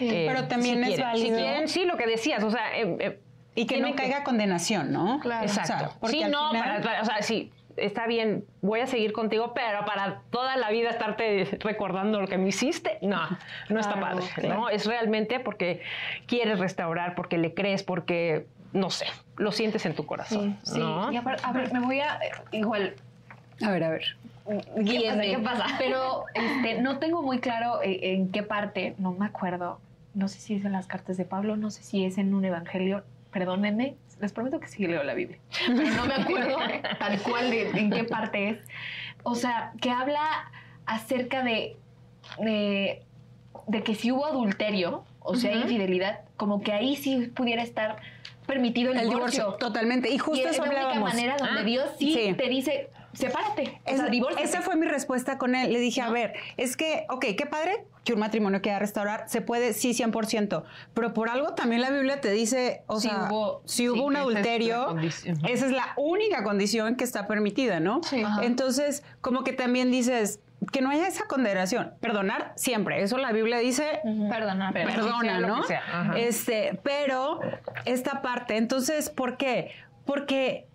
Eh,
Pero también es
quieren.
válido-
Si quieren, sí, lo que decías, o sea, eh, eh,
Y que no caiga condenación, ¿no?
Claro.
Exacto.
O sea, porque
sí,
al
no,
final-
para- para- o sea, sí, está bien, voy a seguir contigo, pero para toda la vida estarte recordando lo que me hiciste, no, no está
Claro,
padre, ¿no? Es realmente porque quieres restaurar, porque le crees, porque, no sé, lo sientes en tu corazón,
Sí,
¿no?
y apar- a ver, me voy a, igual,
A ver, a ver.
Guíenme.
¿Qué pasa?
Pero este, no tengo muy claro eh, en qué parte, no me acuerdo. No sé si es en las cartas de Pablo, no sé si es en un evangelio. Perdónenme, les prometo que sí leo la Biblia, pero no me acuerdo tal cual de en qué parte es. O sea, que habla acerca de, de, de que si hubo adulterio, o sea, infidelidad, como que ahí sí pudiera estar permitido el,
El
divorcio.
divorcio, totalmente. Y
Y
justo
es
eso
la única manera donde
Ah,
Dios sí,
sí.
te dice, sepárate, o sea,
Esa-
divórciate.
esa fue mi respuesta con él. Le dije, a ver, es que, ok, qué padre que un matrimonio quiera restaurar, se puede, sí, 100%, pero por algo también la Biblia te dice, o
Si
sea,
hubo-
si hubo
sí,
un
es
adulterio, esa es la única condición que está permitida, ¿no?
Sí.
Entonces, como que también dices, que no haya esa condenación, perdonar siempre, eso la Biblia dice.
Perdona.
Pero sí,
perdona,
lo
¿no? Este, pero esta parte, entonces, ¿por qué? Porque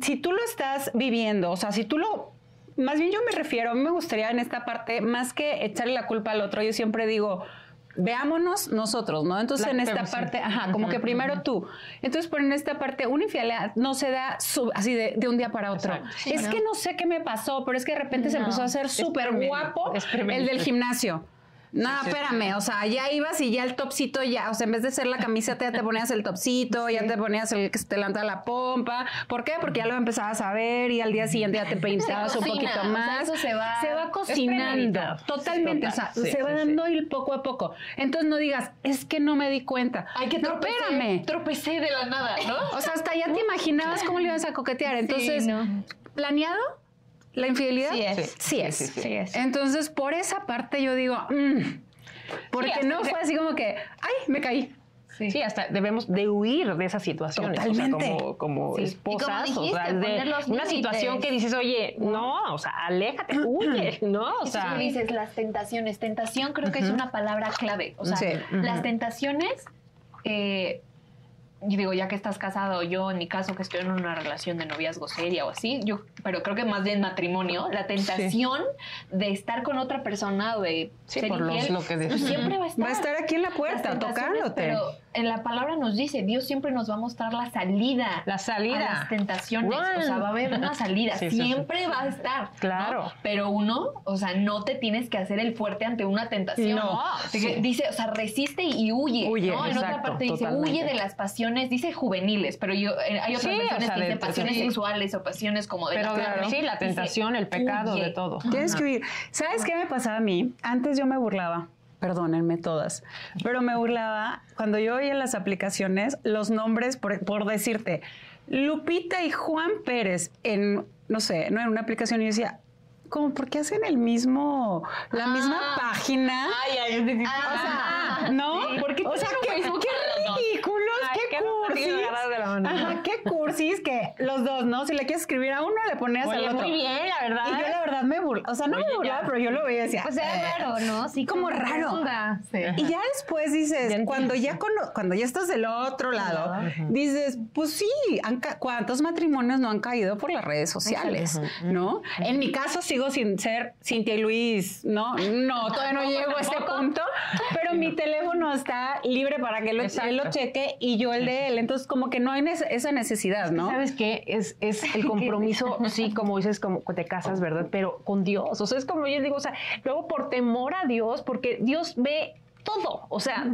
si tú lo estás viviendo, o sea, si tú lo más bien yo me refiero, a mí me gustaría en esta parte, más que echarle la culpa al otro, yo siempre digo, veámonos nosotros, ¿no? Entonces
La
en esta parte, ajá, como que primero tú. Entonces, pero en esta parte, una infidelidad no se da así de, de un día para otro.
Exacto.
Sí,
es
¿no?
que no sé qué me pasó, pero es que de repente se empezó a hacer súper guapo
es
el del gimnasio. No, espérame, o sea, ya ibas y ya el topsito ya, o sea, en vez de ser la camiseta ya te ponías el topsito, ya te ponías el que se te levanta la pompa. ¿Por qué? Porque ya lo empezabas a ver y al día siguiente ya te peintabas un poquito
o sea,
más.
eso se va-
se va cocinando, totalmente, o sea,
sí,
se va
sí,
dando ir poco a poco. Entonces no digas, es que no me di cuenta.
Ay, que
no,
tropecé,
espérame.
tropecé de la nada, ¿no?
O sea, hasta ya te imaginabas cómo le ibas a coquetear. Entonces,
no.
¿planeado? ¿La infidelidad?
Sí es.
Sí,
Sí,
es.
sí, sí.
Sí es.
Entonces, por esa parte yo digo, mm, porque no fue así como que, ay, me caí.
Sí, hasta debemos de huir de esas situaciones. o sea,
Totalmente.
como, como
Sí.
esposas,
como
o sea,
dijiste,
de una situación
límites.
que dices, oye, no, o sea, aléjate, huye, ¿no? O sea,
Tú dices las tentaciones. Tentación creo que es una palabra clave. O sea,
Sí.
las tentaciones, eh, y digo, ya que estás casado, yo en mi caso que estoy en una relación de noviazgo seria o así, yo, pero creo que más bien matrimonio, la tentación de estar con otra persona o de
Sí,
ser
por los-
infiel,
lo que
siempre va a estar.
Va a estar aquí en la puerta, tocándote.
Pero en la palabra nos dice, Dios siempre nos va a mostrar la salida.
La salida.
A las tentaciones.
Run.
O sea, va a haber una salida.
Sí, sí, sí.
siempre va a estar. ¿no?
Claro.
Pero uno, o sea, no te tienes que hacer el fuerte ante una tentación.
No,
que Dice, o sea, resiste y huye.
Huye,
¿no? En otra parte dice,
totalmente.
huye de las pasiones, dice juveniles, pero yo eh, hay otras
Sí, o
versiones
sea,
que
de-
dicen pasiones
sí.
sexuales o pasiones como de
Pero
la carne.
sí, la
Dice,
tentación, el pecado,
huye.
de todo.
Tienes
Ajá.
que huir. ¿Sabes qué me pasaba a mí? Antes yo me burlaba. Perdónenme todas, pero me burlaba cuando yo oía en las aplicaciones los nombres, por, por decirte, Lupita y Juan Pérez en, no sé, no en una aplicación y yo decía, ¿cómo por qué hacen el mismo, la misma página?
Ay, ay,
Ah,
O sea, ¿no?
¿Por qué
o sea,
Facebook
qué
para los dos?
ridículos,
Ay,
qué cursis.
partido agarrado de la mano.
Ajá, qué cursis que los dos, ¿no? Si le quieres escribir a uno, le ponías
Oye,
al otro.
muy bien, la verdad.
Y yo la verdad me burlaba, o sea, no
Oye,
me burlaba,
ya.
pero yo lo veía y decía,
Pues era
"Eh".
raro, ¿no? Sí,
como
¿qué
raro.
onda?
Y ya después dices,
Ya
cuando ya cono- cuando ya estás del otro lado, dices, pues sí, han ¿cuántos matrimonios no han caído por las redes sociales? ¿No? En mi caso sigo sin ser Cintia y Luis, ¿no? No, todavía no llego a ese punto, pero mi teléfono está libre para que él, lo- él lo cheque y yo el de él. Entonces, como que no hay esa necesidad, ¿no?
¿Sabes qué? Es, es el compromiso, sí, como dices, como te casas, ¿verdad? Pero con Dios. O sea, es como yo digo, o sea, luego por temor a Dios, porque Dios ve todo. O sea,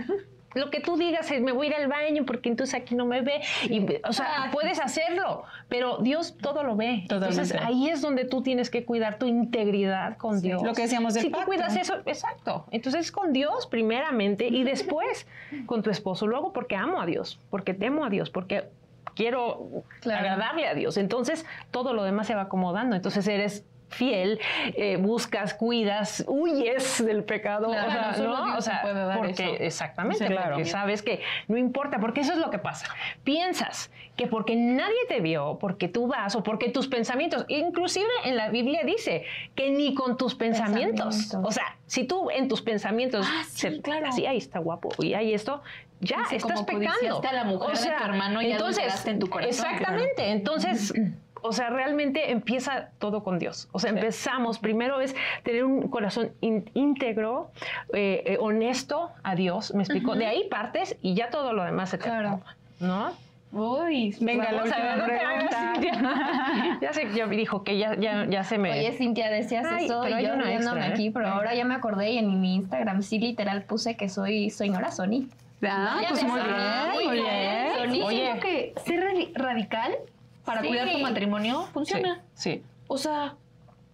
lo que tú digas es, me voy a ir al baño porque entonces aquí no me ve. Y, o sea, puedes hacerlo, pero Dios todo lo ve. Entonces ahí es donde tú tienes que cuidar tu integridad con Dios.
lo que decíamos del
Si tú cuidas eso, exacto. Entonces con Dios primeramente y después con tu esposo. Luego porque amo a Dios, porque temo a Dios, porque quiero agradarle a Dios. Entonces todo lo demás se va acomodando. Entonces eres fiel, eh, buscas, cuidas, huyes del pecado.
Claro,
o sea,
solo
¿no?
Dios
O sea,
te puede dar
porque,
eso.
Exactamente,
Sí, claro.
porque sabes que no importa, porque eso es lo que pasa. Piensas que porque nadie te vio, porque tú vas o porque tus pensamientos, inclusive en la Biblia dice que ni con tus pensamientos,
Pensamientos.
o sea, si tú en tus pensamientos,
Ah, sí, claro.
sí, ahí está guapo y hay esto, ya
Dice,
estás
como
pecando.
a la mujer de tu hermano, ya adulteraste en tu corazón.
Exactamente, entonces, o sea, realmente empieza todo con Dios. O sea, empezamos, primero es tener un corazón ín- íntegro, eh, eh, honesto a Dios, me explico. De ahí partes y ya todo lo demás se te
Claro.
¿no?
Uy,
Venga, la
Vamos a
última
ver, no Cintia. ya sé, ya dijo que ya, ya, ya se me...
Oye, Cintia, decías
Ay,
eso
pero
y yo riéndome
¿eh?
aquí, pero ahora ya me acordé y en mi Instagram sí literal puse que soy, soy Nora Sony.
Ah,
Ya
pues muy bien,
Muy bien. Sony.
Oye, que ser radi- radical para
Sí.
cuidar tu matrimonio funciona.
sí.
O sea,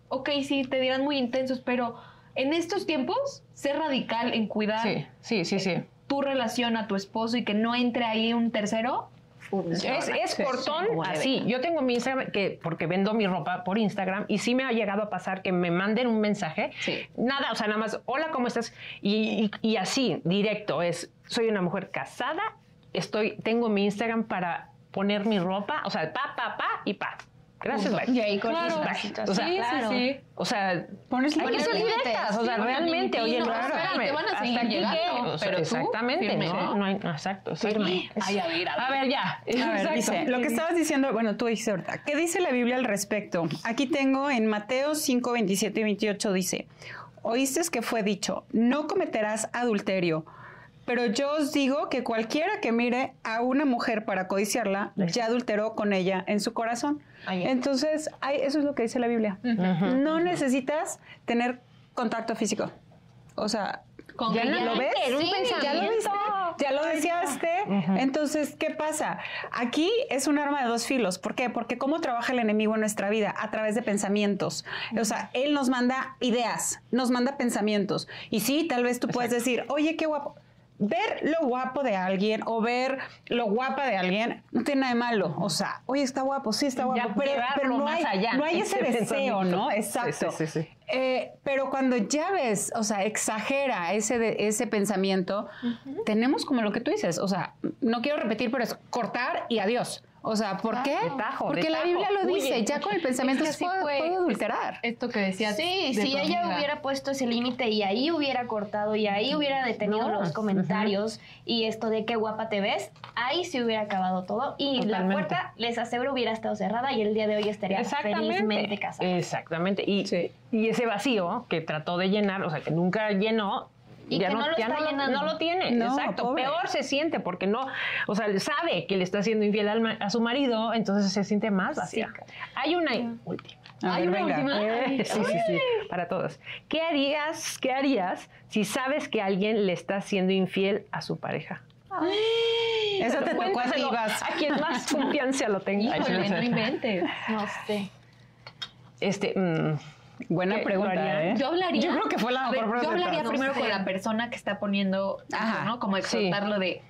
ok, sí, te dirán muy intensos, pero en estos tiempos, ser radical en cuidar
Sí, sí, sí, sí.
tu relación a tu esposo y que no entre ahí un tercero.
Es, es cortón así. Yo tengo mi Instagram, que, porque vendo mi ropa por Instagram, y sí me ha llegado a pasar que me manden un mensaje.
Sí.
Nada, o sea, nada más, hola, ¿cómo estás? Y, y- y así, directo, es, soy una mujer casada, estoy, tengo mi Instagram para poner mi ropa, o sea, pa, pa, pa y pa. Gracias, bye.
Y ahí con
Claro. Bye. O sea,
Sí, claro.
sí.
O sea,
Pones
hay que ser directas, o sea,
Sí,
realmente, oye,
no, claro.
espérame,
Te van a seguir llegando,
que- o sea,
pero tú,
exactamente,
firme,
¿no?
¿sí?
No hay, no, exacto, firme.
Ay, a ver, a ver.
A ver, ya.
A ver,
Exacto.
dice, lo que estabas diciendo, bueno, tú dijiste ahorita, ¿qué dice la Biblia al respecto? Aquí tengo en Mateo 5, 27 y 28 dice, oíste que fue dicho, no cometerás adulterio, pero yo os digo que cualquiera que mire a una mujer para codiciarla, ya adulteró con ella en su corazón. Entonces, ay, eso es lo que dice la Biblia. No necesitas tener contacto físico. O sea,
Con
Ya
¿Lo ves?
Era un
Sí, ya lo viste, ya lo deseaste. Entonces, ¿qué pasa? Aquí es un arma de dos filos. ¿Por qué? Porque cómo trabaja el enemigo en nuestra vida a través de pensamientos. O sea, él nos manda ideas, nos manda pensamientos. Y sí, tal vez tú puedes decir, oye, qué guapo. Ver lo guapo de alguien o ver lo guapa de alguien no tiene nada de malo. O sea, oye, está guapo, sí está guapo,
Ya
pero, no, hay,
allá,
no hay ese,
ese
deseo. ¿no? Exacto.
sí, sí, sí.
Eh, pero cuando ya ves, o sea, exagera ese, de- ese pensamiento, tenemos como lo que tú dices, o sea, no quiero repetir, pero es cortar y adiós. O sea, ¿por qué?
De tajo,
Porque la. Biblia lo dice, ya con el pensamiento
Es que
puede,
fue.
adulterar.
Esto que decías.
Sí,
de
si ella
amiga.
hubiera puesto ese límite y ahí hubiera cortado y ahí hubiera detenido
No.
los comentarios y esto de qué guapa te ves, ahí se hubiera acabado todo y la puerta, les aseguro, hubiera estado cerrada y el día de hoy estaría felizmente casada.
Exactamente. Y,
Sí.
y ese vacío que trató de llenar, o sea, que nunca llenó.
Y
ya
que no lo
ya
está
no,
llenando.
no lo tiene,
No,
exacto.
pobre.
Peor se siente porque no, o sea, sabe que le está haciendo infiel a su marido, entonces se siente más vacía. Hay una última.
A
Hay
ver,
una
venga.
última. Eh, sí, sí, sí, para todos. ¿Qué harías, qué harías si sabes que alguien le está siendo infiel a su pareja?
Eso te tocó a ti, vas.
a quien más confianza lo tenga.
Híjole, no inventes.
No sé.
Este, mm,
Buena
¿Qué?
pregunta. ¿eh?
Yo hablaría.
Yo creo que fue la mejor
ver,
pregunta.
Yo hablaría primero con la persona que está poniendo,
Ajá.
¿no? Como exhortarlo de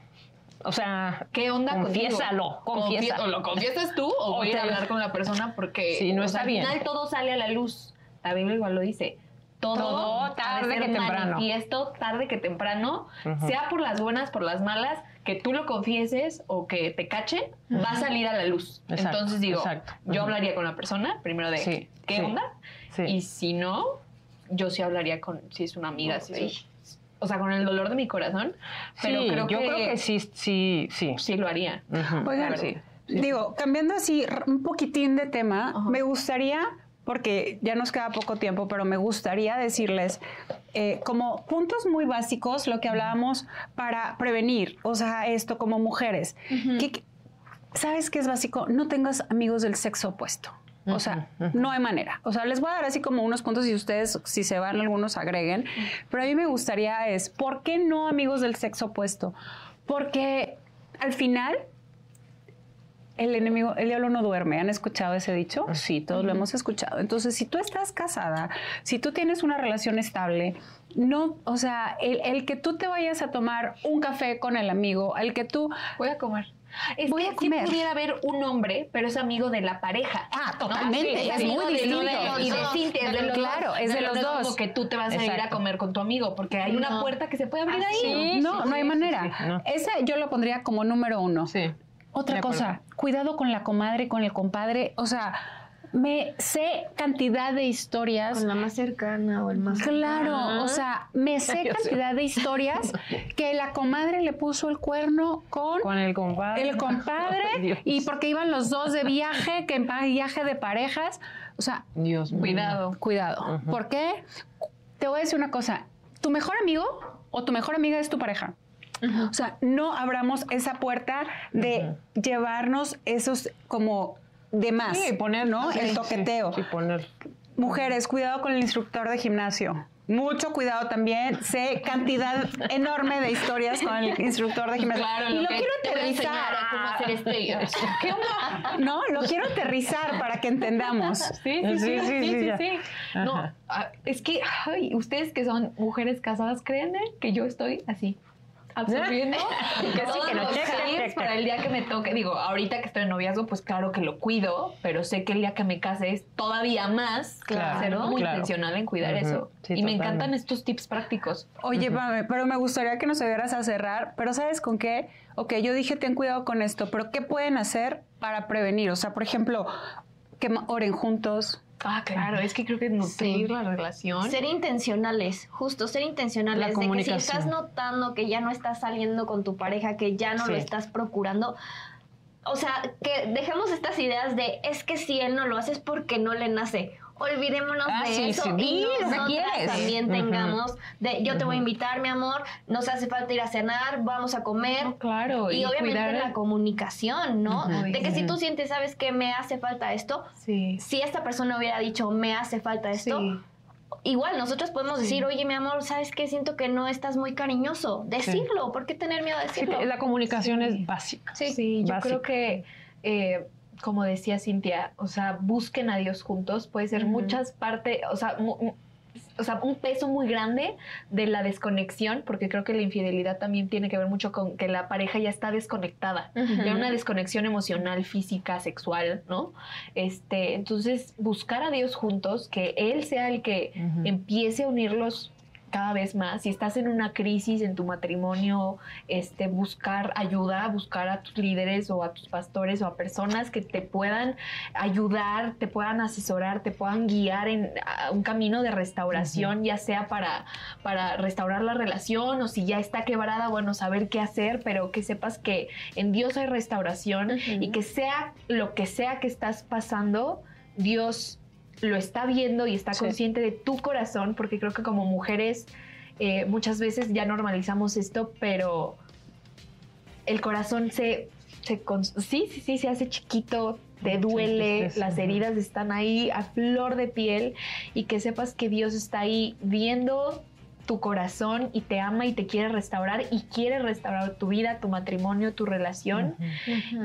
o sea,
qué onda
Confiésalo.
Confie- O lo confiesas tú o
O
voy a hablar con la persona porque
Sí, no está
sea,
bien.
Al final todo sale a la luz. La Biblia igual lo dice. Todo,
tarde que temprano.
manifiesto tarde que temprano, sea por las buenas, por las malas, que tú lo confieses o que te cachen, va a salir a la luz.
Exacto,
Entonces digo,
exacto.
yo hablaría con la persona primero de
Sí,
qué
sí,
onda
sí.
y si no, yo sí hablaría con si es una amiga, si es- o sea, con el dolor de mi corazón, pero
Sí,
creo
yo
que,
creo que sí, sí, sí.
sí lo haría.
Oigan,
sí.
Digo, cambiando así un poquitín de tema, me gustaría, porque ya nos queda poco tiempo, pero me gustaría decirles eh, como puntos muy básicos lo que hablábamos para prevenir, o sea, esto como mujeres. Que- que- ¿Sabes qué es básico? No tengas amigos del sexo opuesto. O sea, no hay manera. O sea, les voy a dar así como unos puntos y ustedes, si se van, algunos agreguen. Pero a mí me gustaría es, ¿por qué no amigos del sexo opuesto? Porque al final el enemigo, el diablo no duerme. ¿Han escuchado ese dicho? Sí, todos lo hemos escuchado. Entonces, si tú estás casada, si tú tienes una relación estable, no, o sea, el, el que tú te vayas a tomar un café con el amigo, el que tú
Voy a comer. Es
Voy
que
a comer.
sí pudiera haber un hombre, pero es amigo de la pareja.
Ah,
¿no?
totalmente,
Sí,
es muy distinto.
de- Y de Cintia, es de los
Claro,
dos.
es de los dos.
como que tú te vas a ir a comer con tu amigo, porque hay una puerta que se puede abrir ahí.
Sí,
no,
sí,
no hay
sí,
manera.
sí, sí, no.
Ese yo lo pondría como número uno. Otra cosa, cuidado con la comadre, con el compadre. O sea, me sé cantidad de historias.
Con la más cercana o el más
Claro, o sea, me sé cantidad de historias que la comadre le puso el cuerno con,
Con el compadre.
el compadre y porque iban los dos de viaje, que en viaje de parejas. O sea,
Dios mío.
Cuidado.
cuidado. ¿Por qué? Te voy a decir una cosa. Tu mejor amigo o tu mejor amiga es tu pareja. O sea, no abramos esa puerta de llevarnos esos como de más.
Sí, poner,
¿no?
sí,
el toqueteo.
Sí, poner.
Mujeres, cuidado con el instructor de gimnasio. Mucho cuidado también. Sé cantidad enorme de historias con el instructor de gimnasio.
Claro,
y lo quiero aterrizar.
a cómo hacer este. ¿Qué onda?
No, lo quiero aterrizar para que entendamos.
Sí, sí, sí,
Sí,
sí,
sí.
No, ah, es que ay, ustedes que son mujeres casadas, créanme que yo estoy así. Absorbiendo
Que sí,
todos
que no,
los
checa,
tips
checa.
para el día que me toque. Digo, ahorita que estoy en noviazgo, pues claro que lo cuido, pero sé que el día que me case es todavía más
Claro,
ser muy
claro.
intencional en cuidar eso.
sí,
y me encantan estos tips prácticos.
Oye, Pame, pero me gustaría que nos ayudaras a cerrar. Pero ¿sabes con qué? Ok, yo dije ten cuidado con esto, pero ¿qué pueden hacer para prevenir? O sea, por ejemplo, que oren juntos.
Ah, claro, es que creo que nutrir
Sí.
la relación.
Ser intencionales, justo ser intencionales.
La
de que si estás notando que ya no estás saliendo con tu pareja, que ya no lo estás procurando, o sea, que dejemos estas ideas de es que si él no lo hace es porque no le nace. Olvidémonos
Ah,
de
sí,
eso
sí,
y nosotras
quieres.
también tengamos de yo te voy a invitar, mi amor, nos hace falta ir a cenar, vamos a comer.
No, claro,
Y,
y,
obviamente
cuidar
la comunicación, ¿no? De que si tú sientes, sabes que me hace falta esto,
Sí.
si esta persona hubiera dicho me hace falta esto,
Sí.
igual nosotros podemos decir, oye, mi amor, ¿sabes qué? Siento que no estás muy cariñoso. Decirlo, ¿por qué tener miedo a
Sí,
decirlo?
la comunicación
Sí.
es básica.
Sí, yo
básica.
creo que, eh, como decía Cintia, o sea, busquen a Dios juntos. Puede ser muchas partes, o sea, o sea, un peso muy grande de la desconexión, porque creo que la infidelidad también tiene que ver mucho con que la pareja ya está desconectada.
Ujú.
Ya una desconexión emocional, física, sexual, ¿no? Este, entonces, buscar a Dios juntos, que Él sea el que empiece a unirlos cada vez más. Si estás en una crisis en tu matrimonio, este, buscar ayuda, buscar a tus líderes o a tus pastores o a personas que te puedan ayudar, te puedan asesorar, te puedan guiar en un camino de restauración, ya sea para, para restaurar la relación o si ya está quebrada, bueno, saber qué hacer, pero que sepas que en Dios hay restauración y que sea lo que sea que estás pasando, Dios lo está viendo y está consciente de tu corazón, porque creo que como mujeres eh, muchas veces ya normalizamos esto, pero el corazón se, se sí, sí, sí, se hace chiquito, te duele, las heridas están ahí a flor de piel y que sepas que Dios está ahí viendo tu corazón y te ama y te quiere restaurar y quiere restaurar tu vida, tu matrimonio, tu relación.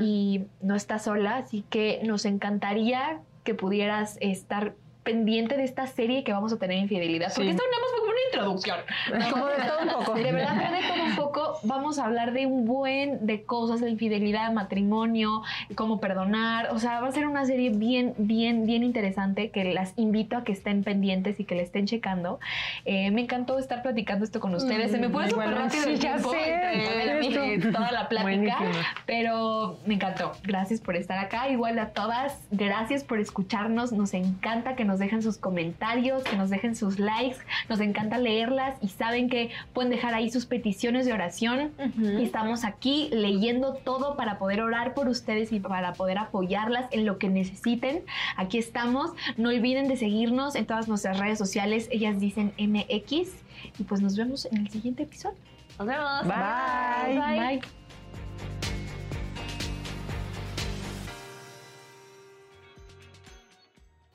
Y no estás sola, así que nos encantaría que pudieras estar pendiente de esta serie que vamos a tener infidelidad. Porque esto nada más fue como una introducción.
Como de todo un poco.
De verdad, de todo un poco. Vamos a hablar de un buen de cosas, de infidelidad, matrimonio, cómo perdonar. O sea, va a ser una serie bien, bien, bien interesante que las invito a que estén pendientes y que le estén checando. Eh, me encantó estar platicando esto con ustedes. Se me fue súper rápido el tiempo entre toda la plática. Pero me encantó. Gracias por estar acá. Igual a todas, gracias por escucharnos. Nos encanta que nos dejen sus comentarios, que nos dejen sus likes. Nos encanta leerlas y saben que pueden dejar ahí sus peticiones de oración. Y estamos aquí leyendo todo para poder orar por ustedes y para poder apoyarlas en lo que necesiten. Aquí estamos. No olviden de seguirnos en todas nuestras redes sociales. Ellas dicen MX. Y pues nos vemos en el siguiente episodio.
Nos vemos.
Bye. Bye.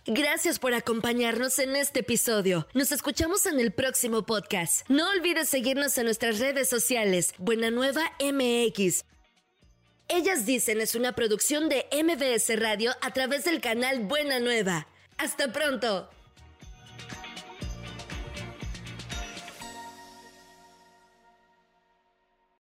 Gracias por acompañarnos en este episodio. Nos escuchamos en el próximo podcast. No olvides seguirnos en nuestras redes sociales. Buena Nueva MX. Ellas dicen es una producción de MBS Radio a través del canal Buena Nueva. Hasta pronto.